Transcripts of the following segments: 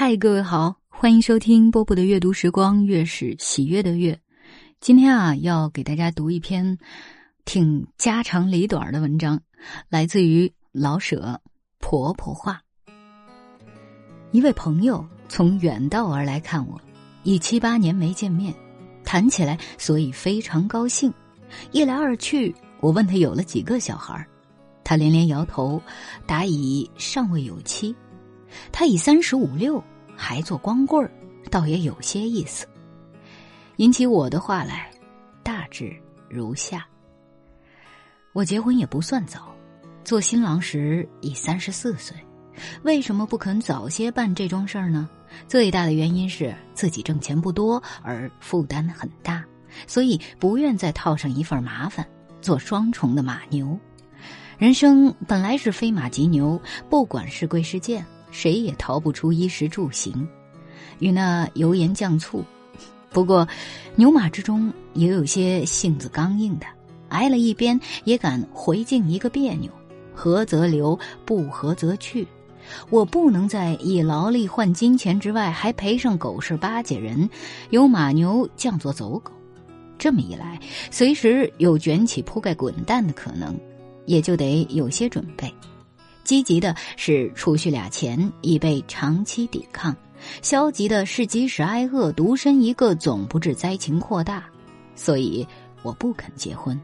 嗨，各位好，欢迎收听波波的阅读时光，月是喜悦的月。今天啊，要给大家读一篇挺家长里短的文章，来自于老舍婆婆话。一位朋友从远道而来看我，已七八年没见面，谈起来所以非常高兴。一来二去，我问他有了几个小孩他连连摇头，答以尚未有妻。他已三十五六，还做光棍儿，倒也有些意思。引起我的话来，大致如下：我结婚也不算早，做新郎时已三十四岁。为什么不肯早些办这桩事儿呢？最大的原因是自己挣钱不多，而负担很大，所以不愿再套上一份麻烦，做双重的马牛。人生本来是飞马及牛，不管是贵是贱。谁也逃不出衣食住行，与那油盐酱醋。不过，牛马之中也有些性子刚硬的，挨了一鞭也敢回敬一个别扭。合则留，不合则去。我不能在以劳力换金钱之外，还赔上狗事巴结人，有马牛降作走狗。这么一来，随时有卷起铺盖滚蛋的可能，也就得有些准备。积极的是储蓄俩钱，以备长期抵抗；消极的是即使挨饿，独身一个总不致灾情扩大。所以我不肯结婚。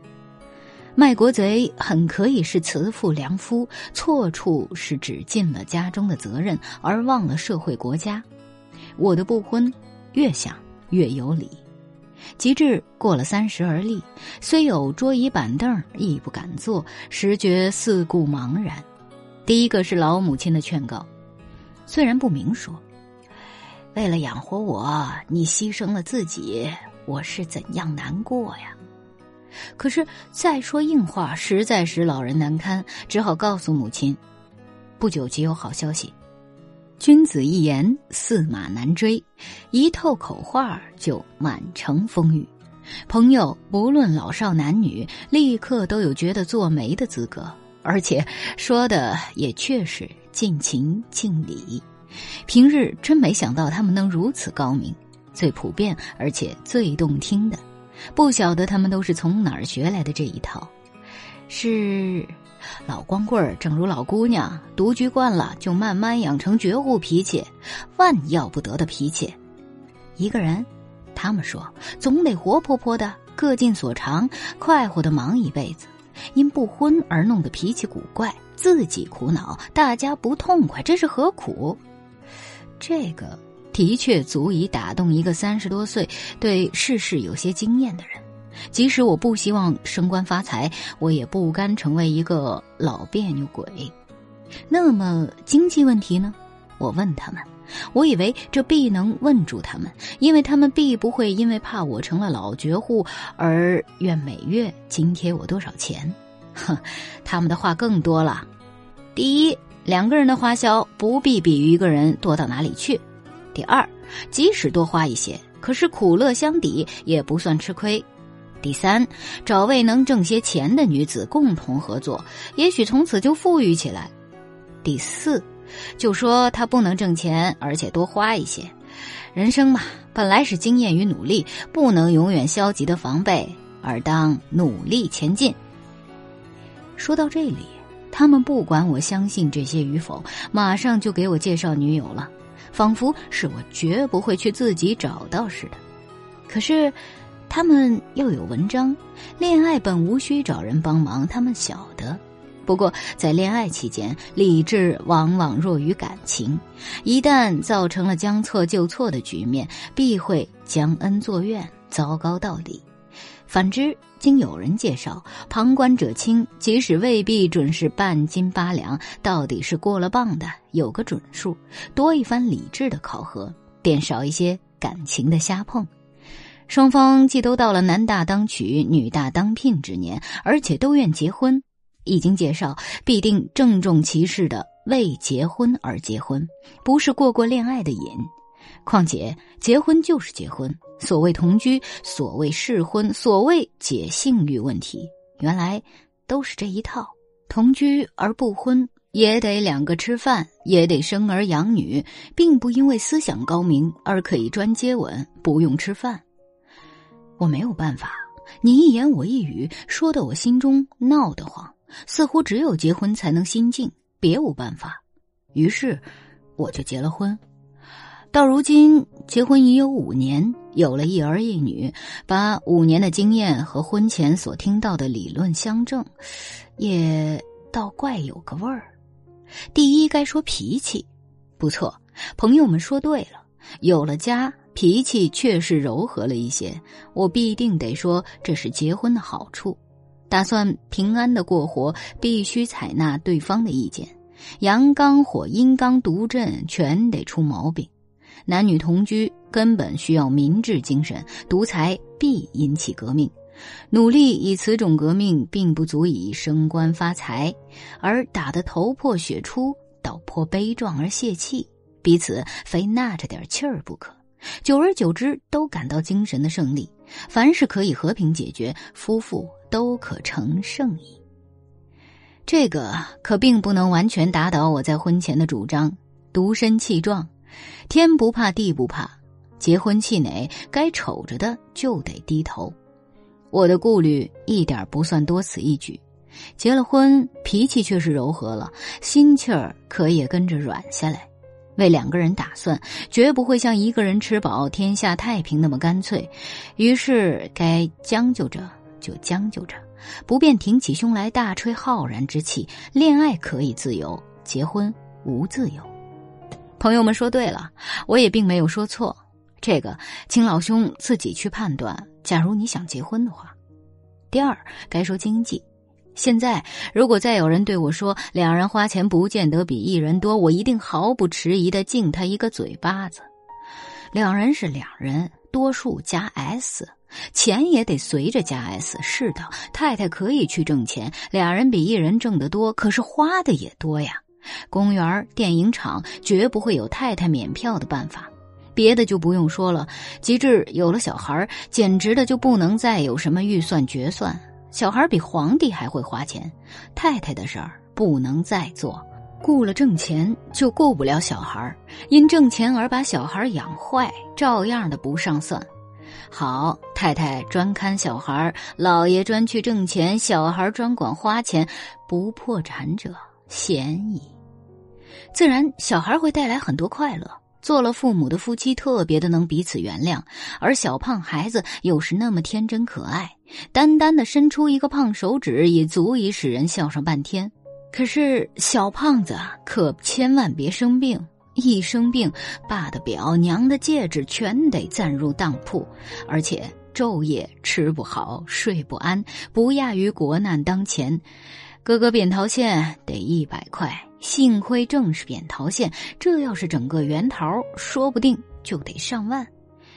卖国贼很可以是慈父良夫，错处是只尽了家中的责任，而忘了社会国家。我的不婚，越想越有理。及至过了三十而立，虽有桌椅板凳，亦不敢坐，实觉四顾茫然。第一个是老母亲的劝告，虽然不明说，为了养活我，你牺牲了自己，我是怎样难过呀？可是再说硬话，实在使老人难堪，只好告诉母亲，不久即有好消息。君子一言，驷马难追，一透口话就满城风雨。朋友不论老少男女，立刻都有觉得做媒的资格。而且说的也确实尽情尽礼，平日真没想到他们能如此高明，最普遍而且最动听的，不晓得他们都是从哪儿学来的这一套。是老光棍儿，正如老姑娘，独居惯了，就慢慢养成绝户脾气，万要不得的脾气。一个人，他们说总得活泼泼的，各尽所长，快活的忙一辈子。因不婚而弄得脾气古怪，自己苦恼，大家不痛快，这是何苦？这个的确足以打动一个三十多岁、对世事有些经验的人。即使我不希望升官发财，我也不甘成为一个老别扭鬼。那么经济问题呢？我问他们，我以为这必能问住他们，因为他们必不会因为怕我成了老绝户而愿每月津贴我多少钱。哼，他们的话更多了。第一，两个人的花销不必比一个人多到哪里去；第二，即使多花一些，可是苦乐相抵，也不算吃亏；第三，找位能挣些钱的女子共同合作，也许从此就富裕起来；第四，就说他不能挣钱，而且多花一些。人生嘛，本来是经验与努力，不能永远消极的防备，而当努力前进。说到这里，他们不管我相信这些与否，马上就给我介绍女友了，仿佛是我绝不会去自己找到似的。可是，他们又有文章，恋爱本无需找人帮忙，他们晓得。不过，在恋爱期间，理智往往弱于感情，一旦造成了将错就错的局面，必会将恩作怨，糟糕到底。反之，经有人介绍，旁观者清，即使未必准是半斤八两，到底是过了磅的，有个准数。多一番理智的考核，便少一些感情的瞎碰。双方既都到了男大当娶、女大当聘之年，而且都愿结婚，一经介绍，必定郑重其事的为结婚而结婚，不是过过恋爱的瘾。况且结婚就是结婚，所谓同居，所谓试婚，所谓解性欲问题，原来都是这一套。同居而不婚，也得两个吃饭，也得生儿养女，并不因为思想高明而可以专接吻，不用吃饭。我没有办法，你一言我一语，说的我心中闹得慌，似乎只有结婚才能心静，别无办法。于是，我就结了婚。到如今，结婚已有五年，有了一儿一女，把五年的经验和婚前所听到的理论相证，也倒怪有个味儿。第一，该说脾气，不错，朋友们说对了，有了家，脾气确实柔和了一些。我必定得说，这是结婚的好处。打算平安的过活，必须采纳对方的意见，阳刚火阴刚独振，全得出毛病。男女同居根本需要明智精神，独裁必引起革命。努力以此种革命，并不足以升官发财，而打得头破血出，倒颇悲壮而泄气，彼此非纳着点气儿不可。久而久之，都感到精神的胜利。凡是可以和平解决，夫妇都可成圣矣。这个可并不能完全打倒我在婚前的主张，独身气壮。天不怕地不怕，结婚气馁，该瞅着的就得低头。我的顾虑一点不算多此一举，结了婚，脾气却是柔和了，心气儿可也跟着软下来。为两个人打算，绝不会像一个人吃饱天下太平那么干脆。于是该将就着就将就着，不便挺起胸来大吹浩然之气。恋爱可以自由，结婚无自由。朋友们说对了，我也并没有说错。这个，请老兄自己去判断。假如你想结婚的话，第二该说经济。现在如果再有人对我说两人花钱不见得比一人多，我一定毫不迟疑的敬他一个嘴巴子。两人是两人，多数加 s，钱也得随着加 s。是的，太太可以去挣钱，两人比一人挣得多，可是花的也多呀。公园、电影场绝不会有太太免票的办法，别的就不用说了。及至有了小孩，简直的就不能再有什么预算决算。小孩比皇帝还会花钱，太太的事儿不能再做。顾了挣钱，就顾不了小孩因挣钱而把小孩养坏，照样的不上算。好，太太专看小孩老爷专去挣钱，小孩专管花钱，不破产者鲜矣。自然，小孩会带来很多快乐。做了父母的夫妻特别的能彼此原谅，而小胖孩子又是那么天真可爱，单单的伸出一个胖手指也足以使人笑上半天。可是小胖子可千万别生病，一生病，爸的表、娘的戒指全得暂入当铺，而且昼夜吃不好、睡不安，不亚于国难当前。割割扁桃腺得一百块。幸亏正是扁桃腺，这要是整个圆桃，说不定就得上万。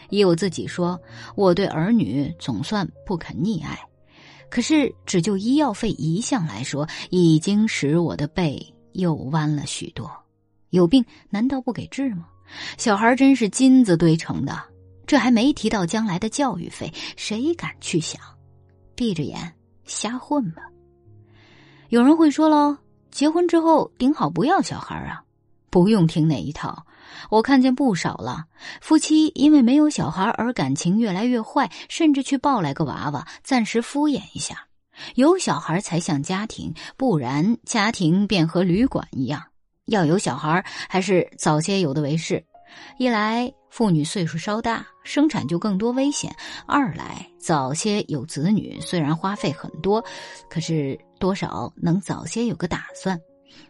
依我自己说，我对儿女总算不肯溺爱，可是只就医药费一项来说，已经使我的背又弯了许多。有病难道不给治吗？小孩真是金子堆成的，这还没提到将来的教育费，谁敢去想？闭着眼瞎混吧。有人会说喽。结婚之后顶好不要小孩啊，不用听那一套。我看见不少了，夫妻因为没有小孩而感情越来越坏，甚至去抱来个娃娃，暂时敷衍一下。有小孩才像家庭，不然家庭便和旅馆一样。要有小孩，还是早些有的为是。一来妇女岁数稍大，生产就更多危险；二来早些有子女，虽然花费很多，可是。多少能早些有个打算，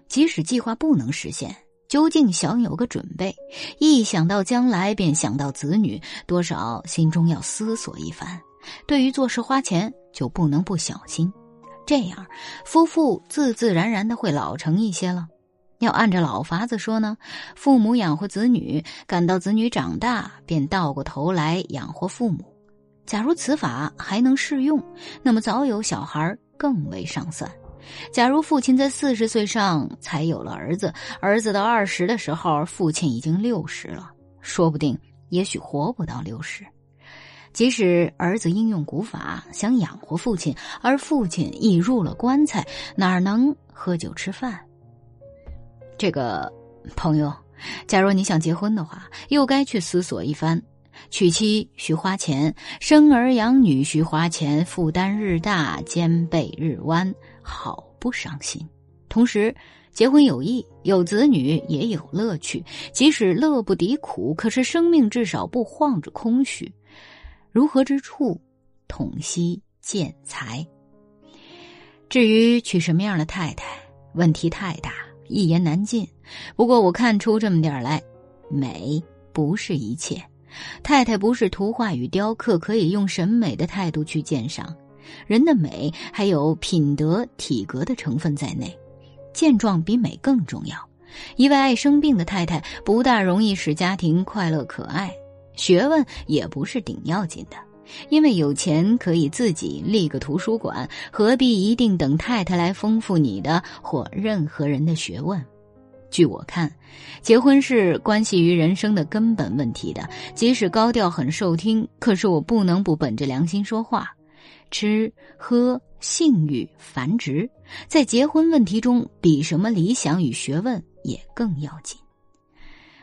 即使计划不能实现，究竟想有个准备。一想到将来，便想到子女，多少心中要思索一番。对于做事花钱，就不能不小心，这样夫妇自自然然的会老成一些了。要按着老法子说呢，父母养活子女，感到子女长大，便倒过头来养活父母。假如此法还能适用，那么早有小孩更为上算。假如父亲在四十岁上才有了儿子，儿子到二十的时候，父亲已经六十了，说不定也许活不到六十。即使儿子应用古法想养活父亲，而父亲已入了棺材，哪能喝酒吃饭？这个朋友，假如你想结婚的话，又该去思索一番。娶妻需花钱，生儿养女需花钱，负担日大，肩背日弯，好不伤心。同时，结婚有益，有子女也有乐趣。即使乐不敌苦，可是生命至少不晃着空虚。如何之处，统悉见财。至于娶什么样的太太，问题太大，一言难尽。不过我看出这么点儿来，美不是一切。太太不是图画与雕刻，可以用审美的态度去鉴赏。人的美还有品德、体格的成分在内。健壮比美更重要。一位爱生病的太太不大容易使家庭快乐可爱。学问也不是顶要紧的，因为有钱可以自己立个图书馆，何必一定等太太来丰富你的或任何人的学问？据我看，结婚是关系于人生的根本问题的。即使高调很受听，可是我不能不本着良心说话。吃喝。性欲繁殖，在结婚问题中，比什么理想与学问也更要紧。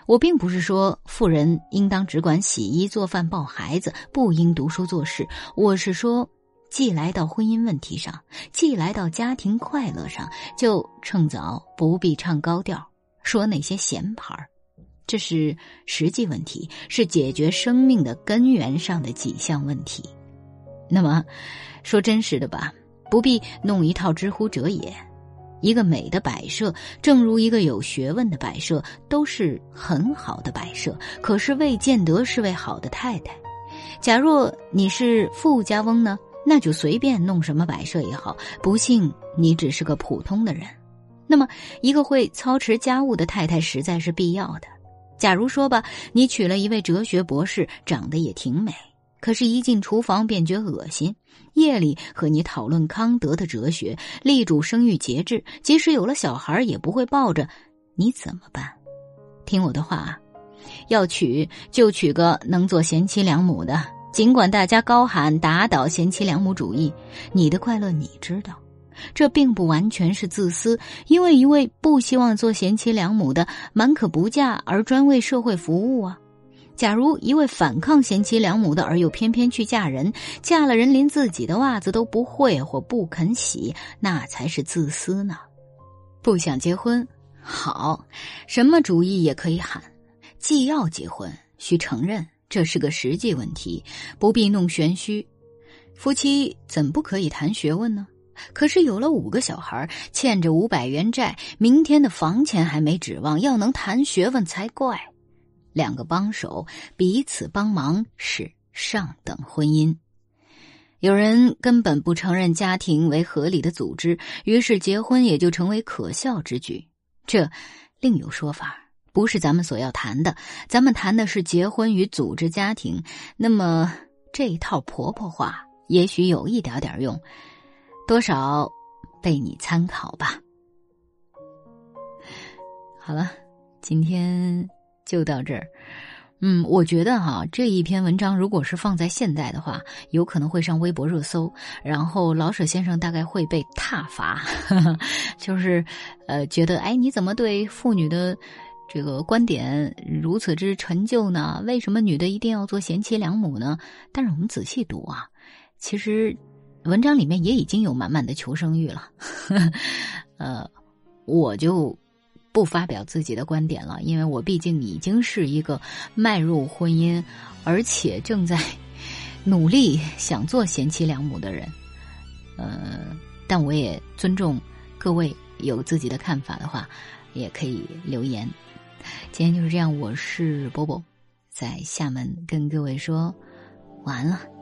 我并不是说富人应当只管洗衣做饭抱孩子，不应读书做事。我是说，既来到婚姻问题上，既来到家庭快乐上，就趁早不必唱高调，说那些闲牌儿。这是实际问题，是解决生命的根源上的几项问题。那么，说真实的吧。不必弄一套知乎者也，一个美的摆设，正如一个有学问的摆设，都是很好的摆设。可是未见得是位好的太太。假若你是富家翁呢，那就随便弄什么摆设也好。不幸你只是个普通的人，那么一个会操持家务的太太实在是必要的。假如说吧，你娶了一位哲学博士，长得也挺美。可是，一进厨房便觉恶心。夜里和你讨论康德的哲学，力主生育节制，即使有了小孩也不会抱着，你怎么办？听我的话，要娶就娶个能做贤妻良母的。尽管大家高喊打倒贤妻良母主义，你的快乐你知道，这并不完全是自私，因为一位不希望做贤妻良母的，满可不嫁而专为社会服务啊。假如一位反抗贤妻良母的，而又偏偏去嫁人，嫁了人连自己的袜子都不会或不肯洗，那才是自私呢。不想结婚，好，什么主意也可以喊。既要结婚，需承认这是个实际问题，不必弄玄虚。夫妻怎不可以谈学问呢？可是有了五个小孩，欠着五百元债，明天的房钱还没指望，要能谈学问才怪。两个帮手彼此帮忙是上等婚姻。有人根本不承认家庭为合理的组织，于是结婚也就成为可笑之举。这另有说法，不是咱们所要谈的。咱们谈的是结婚与组织家庭。那么这套婆婆话也许有一点点用，多少被你参考吧。好了，今天。就到这儿，嗯，我觉得哈，这一篇文章如果是放在现在的话，有可能会上微博热搜，然后老舍先生大概会被挞伐，就是，呃，觉得哎，你怎么对妇女的这个观点如此之陈旧呢？为什么女的一定要做贤妻良母呢？但是我们仔细读啊，其实文章里面也已经有满满的求生欲了，呃，我就。不发表自己的观点了，因为我毕竟已经是一个迈入婚姻，而且正在努力想做贤妻良母的人。呃，但我也尊重各位有自己的看法的话，也可以留言。今天就是这样，我是波波，在厦门跟各位说晚安了。